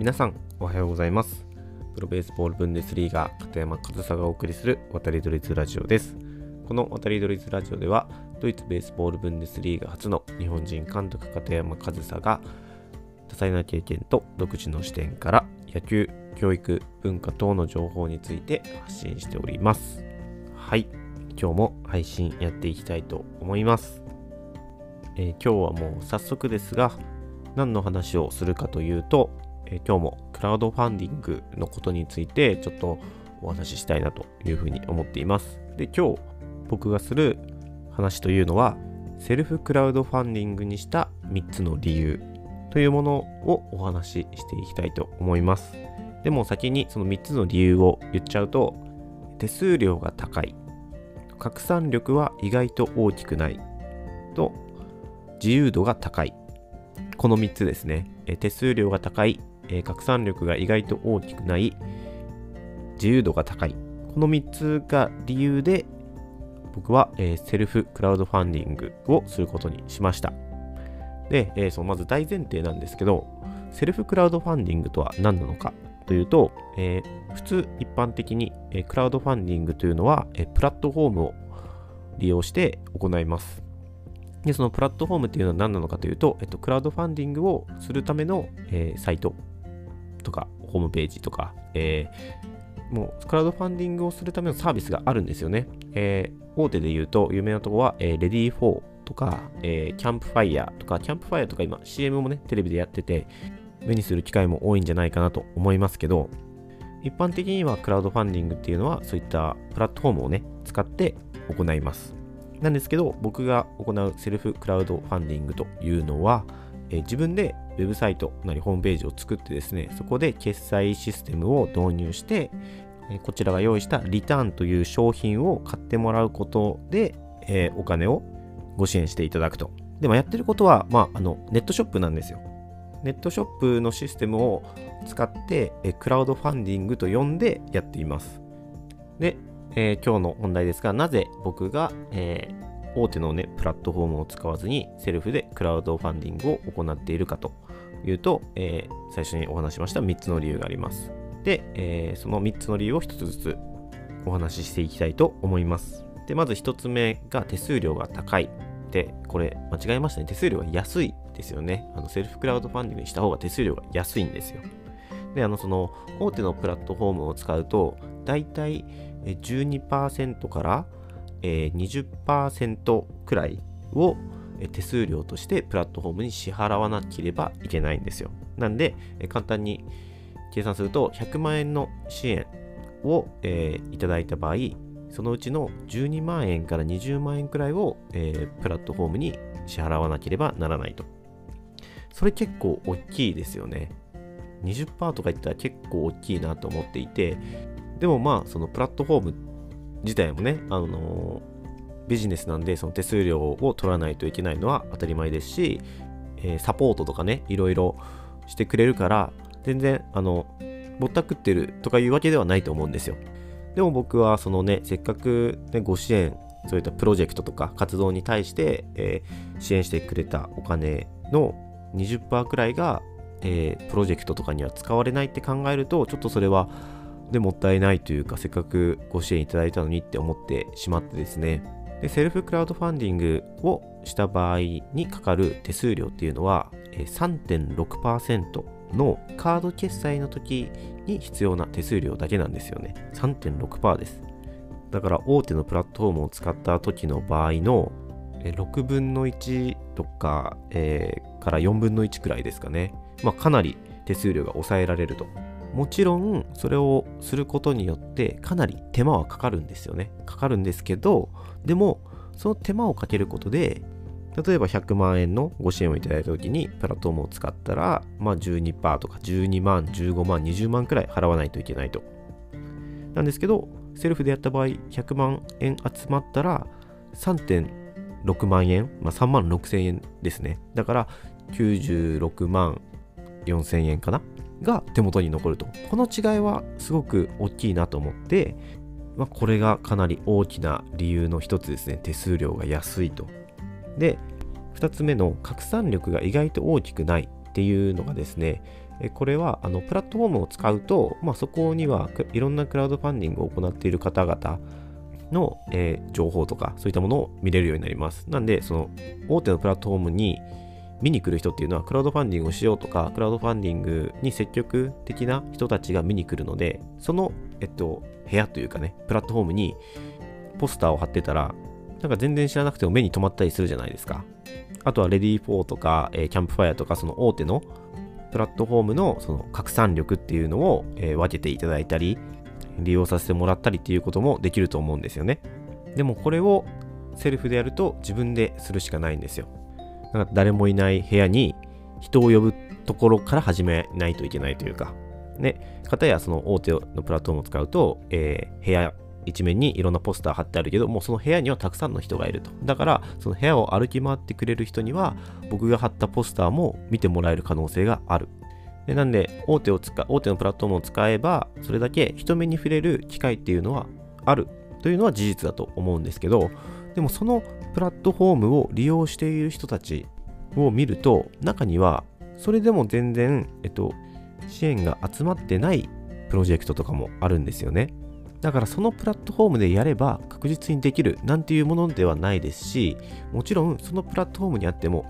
皆さんおはようございます。プロベースボールブンデスリーガ片山和沙がお送りする渡りドリズラジオです。この渡りドリズラジオではドイツベースボールブンデスリーガ初の日本人監督片山和沙が多彩な経験と独自の視点から野球教育文化等の情報について発信しております。はい。今日も配信やっていきたいと思います。えー、今日はもう早速ですが何の話をするかというと、え、今日もクラウドファンディングのことについてちょっとお話ししたいなというふうに思っています。で、今日僕がする話というのはセルフクラウドファンディングにした3つの理由というものをお話ししていきたいと思います。でも先にその3つの理由を言っちゃうと手数料が高い拡散力は意外と大きくないと自由度が高い。この3つですね。手数料が高い、え拡散力が意外と大きくない、自由度が高い。この3つが理由で、僕は、えセルフクラウドファンディングをすることにしました。で、えー、そのまず大前提なんですけど、セルフクラウドファンディングとは何なのかというと、え、普通一般的に、え、クラウドファンディングというのは、えプラットフォームを利用して行います。で、そのプラットフォームっていうのは何なのかというと、えっと、クラウドファンディングをするための、えー、サイトとか、ホームページとか、えー、もうクラウドファンディングをするためのサービスがあるんですよね。えー、大手で言うと、有名なところは、えー、 READYFOR とか、えー、キャンプファイヤーとか、キャンプファイヤーとか今 CM もね、テレビでやってて、目にする機会も多いんじゃないかなと思いますけど、一般的にはクラウドファンディングっていうのは、そういったプラットフォームをね、使って行います。なんですけど、僕が行うセルフクラウドファンディングというのは、えー、自分でウェブサイトなりホームページを作ってですね、そこで決済システムを導入して、こちらが用意したリターンという商品を買ってもらうことで、えー、お金をご支援していただくと。でもやってることは、まあ、あのネットショップなんですよ。ネットショップのシステムを使って、えクラウドファンディングと呼んでやっています。で、えー、今日の本題ですが、なぜ僕が、えー、大手のね、プラットフォームを使わずにセルフでクラウドファンディングを行っているかというと、えー、最初にお話しました3つの理由があります。で、えその3つの理由を1つずつお話ししていきたいと思います。で、まず1つ目が手数料が高い。で、これ間違えましたね。手数料が安いですよね。あのセルフクラウドファンディングにした方が手数料が安いんですよ。で、あの、その大手のプラットフォームを使うと、大体12%から20%くらいを手数料としてプラットフォームに支払わなければいけないんですよ。なんで、簡単に計算すると100万円の支援を、えー、いただいた場合、そのうちの12万円から20万円くらいを、えー、プラットフォームに支払わなければならないと。それ結構大きいですよね。20%とか言ったら結構大きいなと思っていて、でもまあ、そのプラットフォーム自体もね、あのビジネスなんで、その手数料を取らないといけないのは当たり前ですし、えー、サポートとかね、いろいろしてくれるから、全然、あの、ぼったくってるとかいうわけではないと思うんですよ。でも僕は、そのね、せっかく、ね、ご支援、そういったプロジェクトとか活動に対して、えー、支援してくれたお金の20%くらいが、えー、プロジェクトとかには使われないって考えると、ちょっとそれは、でもったいないというか、せっかくご支援いただいたのにって思ってしまってですね、でセルフクラウドファンディングをした場合にかかる手数料っていうのは3.6%のカード決済の時に必要な手数料だけなんですよね。3.6%です。だから大手のプラットフォームを使った時の場合の6分の1とか、えー、から4分の1くらいですかね。まあ、かなり手数料が抑えられるともちろんそれをすることによってかなり手間はかかるんですよね。かかるんですけどでもその手間をかけることで例えば100万円のご支援をいただいた時にプラットフォームを使ったら、まあ、12%とか12万15万20万くらい払わないといけないと。なんですけどセルフでやった場合100万円集まったら3.6万円、まあ、3万6千円ですね。だから96万4千円かなが手元に残ると。この違いはすごく大きいなと思って、まあ、これがかなり大きな理由の一つですね。手数料が安いと。で、2つ目の拡散力が意外と大きくないっていうのがですね、これはあのプラットフォームを使うと、まあ、そこにはいろんなクラウドファンディングを行っている方々の、えー、情報とかそういったものを見れるようになります。なんで、その大手のプラットフォームに見に来る人っていうのはクラウドファンディングをしようとか、クラウドファンディングに積極的な人たちが見に来るので、その、えっと、部屋というかね、プラットフォームにポスターを貼ってたら、なんか全然知らなくても目に留まったりするじゃないですか。あとはレディー4とか、えー、キャンプファイアとか、その大手のプラットフォームのその拡散力っていうのを、えー、分けていただいたり、利用させてもらったりっていうこともできると思うんですよね。でもこれをセルフでやると自分でするしかないんですよ。だか誰もいない部屋に人を呼ぶところから始めないといけないというか。ね、かたやその大手のプラットフォームを使うと、えー、部屋一面にいろんなポスター貼ってあるけど、もうその部屋にはたくさんの人がいると。だから、その部屋を歩き回ってくれる人には、僕が貼ったポスターも見てもらえる可能性がある。でなんで、大手を使、大手のプラットフォームを使えば、それだけ人目に触れる機会っていうのはあるというのは事実だと思うんですけど、でもそのプラットフォームを利用している人たちを見ると、中には、それでも全然、えっと、支援が集まってないプロジェクトとかもあるんですよね。だからそのプラットフォームでやれば確実にできるなんていうものではないですし、もちろんそのプラットフォームにあっても、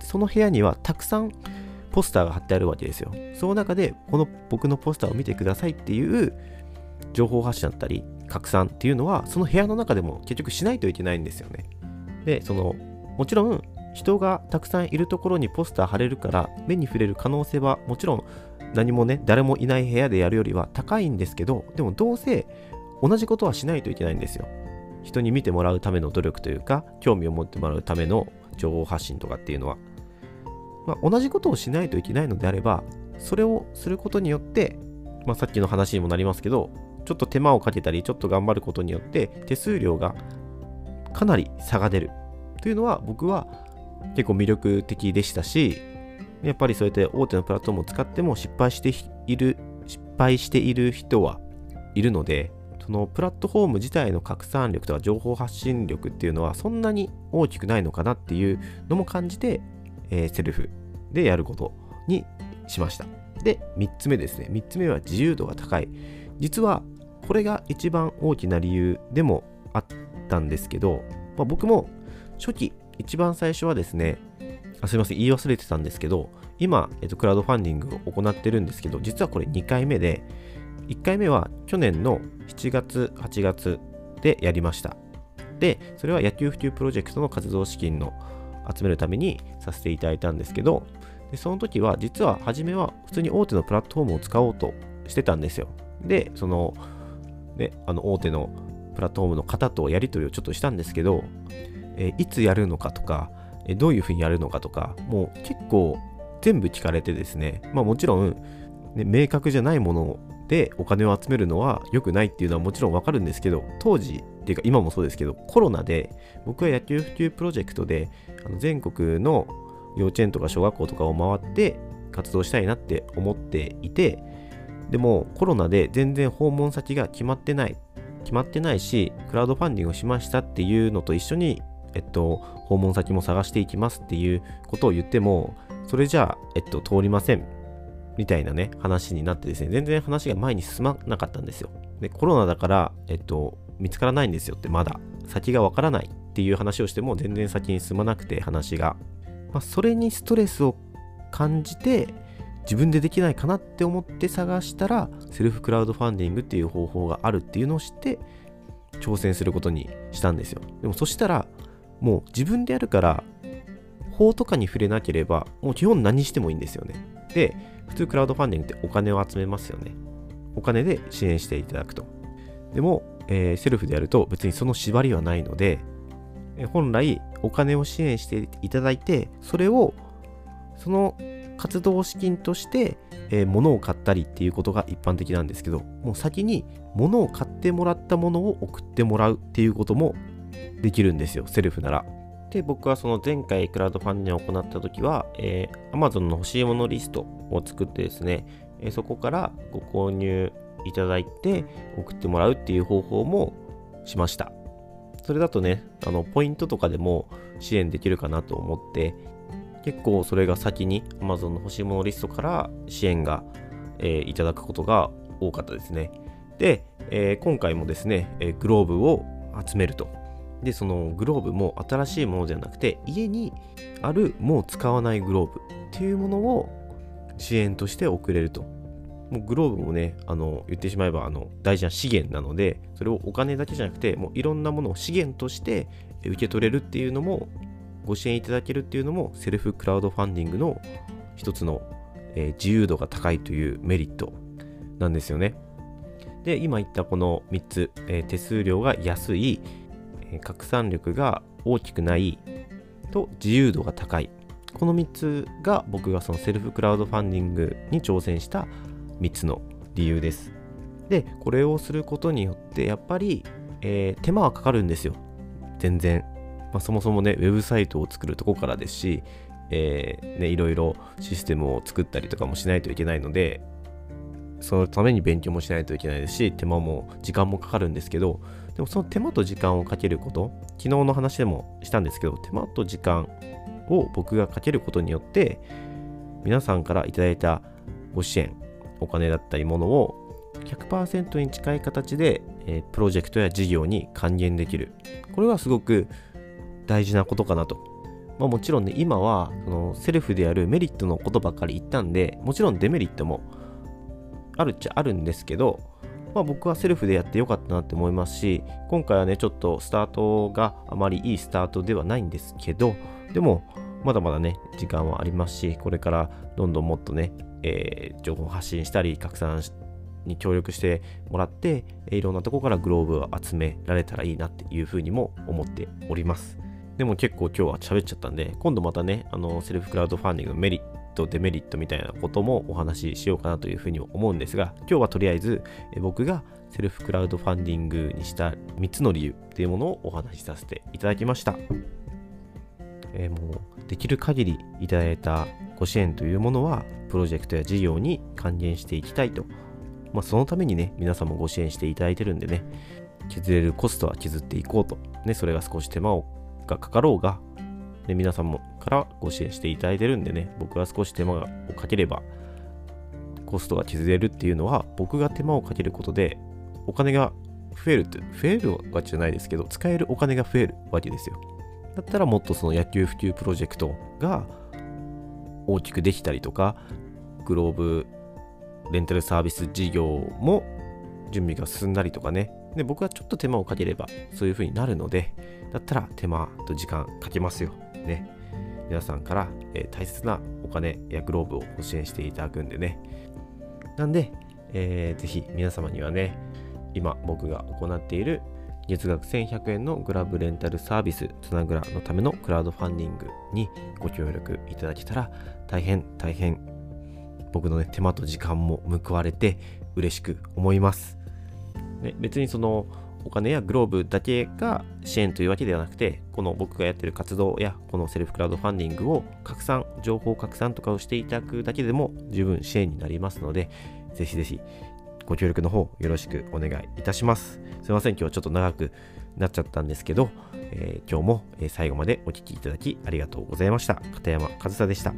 その部屋にはたくさんポスターが貼ってあるわけですよ。その中で、この僕のポスターを見てくださいっていう情報発信だったり、拡散っていうのは、その部屋の中でも結局しないといけないんですよね。で、その、もちろん人がたくさんいるところにポスター貼れるから目に触れる可能性はもちろん何もね誰もいない部屋でやるよりは高いんですけどでもどうせ同じことはしないといけないんですよ。人に見てもらうための努力というか、興味を持ってもらうための情報発信とかっていうのは、まあ、同じことをしないといけないのであれば、それをすることによって、まあ、さっきの話にもなりますけど、ちょっと手間をかけたり、ちょっと頑張ることによって、手数料がかなり差が出るというのは、僕は結構魅力的でしたし、やっぱりそうやって大手のプラットフォームを使っても失敗している、失敗している人はいるので、そのプラットフォーム自体の拡散力とか情報発信力っていうのはそんなに大きくないのかなっていうのも感じて、えー、セルフでやることにしました。で、3つ目ですね。3つ目は自由度が高い。実はこれが一番大きな理由でもあったんですけど、まあ、僕も初期、一番最初はですね、あすいません、言い忘れてたんですけど、今、えっと、クラウドファンディングを行ってるんですけど、実はこれ2回目で、1回目は去年の7月、8月でやりました。で、それは野球普及プロジェクトの活動資金の集めるためにさせていただいたんですけど、でその時は実は初めは普通に大手のプラットフォームを使おうとしてたんですよ。で、その、ね、あの大手のプラットフォームの方とやり取りをちょっとしたんですけど、えいつやるのかとか、えどういうふうにやるのかとか、もう結構全部聞かれてですね、まあもちろん、ね、明確じゃないものでお金を集めるのは良くないっていうのはもちろんわかるんですけど、当時っていうか今もそうですけど、コロナで僕は野球普及プロジェクトであの全国の幼稚園とか小学校とかを回って活動したいなって思っていて、でもコロナで全然訪問先が決まってない。決まってないし、クラウドファンディングをしましたっていうのと一緒に、えっと、訪問先も探していきますっていうことを言っても、それじゃあ、えっと、通りませんみたいなね、話になってですね、全然話が前に進まなかったんですよ。で、コロナだから、えっと、見つからないんですよって、まだ。先がわからないっていう話をしても、全然先に進まなくて、話が。まあ、それにストレスを感じて、自分でできないかなって思って探したら、セルフクラウドファンディングっていう方法があるっていうのを知って、挑戦することにしたんですよ。でもそしたら、もう自分でやるから、法とかに触れなければ、もう基本何してもいいんですよね。で、普通クラウドファンディングってお金を集めますよね。お金で支援していただくと。でも、えー、セルフでやると別にその縛りはないので、本来お金を支援していただいて、それをその活動資金として、えー、物を買ったりっていうことが一般的なんですけど、もう先に物を買ってもらったものを送ってもらうっていうこともできるんですよ、セルフなら。で、僕はその前回クラウドファンディングを行った時は、えー、Amazon の欲しいものリストを作ってですね、えー、そこからご購入いただいて送ってもらうっていう方法もしました。それだとね、あの、ポイントとかでも支援できるかなと思って、結構それが先に Amazon の欲しいものリストから支援が、えーいただくことが多かったですね。で、えー今回もですね、えーグローブを集めると。で、そのグローブも新しいものではなくて、家にあるもう使わないグローブっていうものを支援として送れると。もうグローブもね、あの言ってしまえばあの大事な資源なので、それをお金だけじゃなくて、もういろんなものを資源として受け取れるっていうのも、ご支援いただけるっていうのも、セルフクラウドファンディングの一つの、自由度が高いというメリットなんですよね。で、今言ったこの3つ、手数料が安い、拡散力が大きくないと自由度が高い。この3つが僕がそのセルフクラウドファンディングに挑戦した3つの理由です。で、これをすることによってやっぱり、えー手間はかかるんですよ。全然。まあ、そもそもね、ウェブサイトを作るとこからですし、えーね、いろいろシステムを作ったりとかもしないといけないので、そのために勉強もしないといけないですし、手間も時間もかかるんですけど、でもその手間と時間をかけること、昨日の話でもしたんですけど、手間と時間を僕がかけることによって、皆さんからいただいたご支援、お金だったりものを100%に近い形で、えープロジェクトや事業に還元できる。これはすごく大事なことかなと。まあ、もちろんね、今はそのセルフでやるメリットのことばっかり言ったんで、もちろんデメリットもあるっちゃあるんですけど、まあ、僕はセルフでやってよかったなって思いますし、今回はね、ちょっとスタートがあまりいいスタートではないんですけど、でも、まだまだね、時間はありますし、これからどんどんもっとね、えー情報発信したり、拡散に協力してもらって、いろんなとこからグローブを集められたらいいなっていうふうにも思っております。でも結構今日は喋っちゃったんで、今度またね、あの、セルフクラウドファンディングのメリット、デメリットみたいなこともお話ししようかなというふうに思うんですが、今日はとりあえず、僕がセルフクラウドファンディングにした3つの理由っていうものをお話しさせていただきました。えーもうできる限りいただいたご支援というものはプロジェクトや事業に還元していきたいと、まあ、そのためにね皆さんもご支援していただいてるんでね削れるコストは削っていこうと、ね、それが少し手間をがかかろうが、ね、皆さんもからご支援していただいてるんでね僕が少し手間をかければコストが削れるっていうのは僕が手間をかけることでお金が増えるって増えるわけじゃないですけど使えるお金が増えるわけですよだったらもっとその野球普及プロジェクトが大きくできたりとか、グローブレンタルサービス事業も準備が進んだりとかね。で、僕はちょっと手間をかければそういう風になるので、だったら手間と時間かけますよ。ね。皆さんから、えー大切なお金やグローブをご支援していただくんでね。なんで、えーぜひ皆様にはね、今僕が行っている月額1100円のグラブレンタルサービスつなぐらのためのクラウドファンディングにご協力いただけたら大変大変僕の、ね、手間と時間も報われて嬉しく思います、ね、別にそのお金やグローブだけが支援というわけではなくてこの僕がやってる活動やこのセルフクラウドファンディングを拡散情報拡散とかをしていただくだけでも十分支援になりますのでぜひぜひご協力の方よろしくお願いいたします。すいません、今日はちょっと長くなっちゃったんですけど、えー今日も最後までお聴きいただきありがとうございました。片山和沙でした。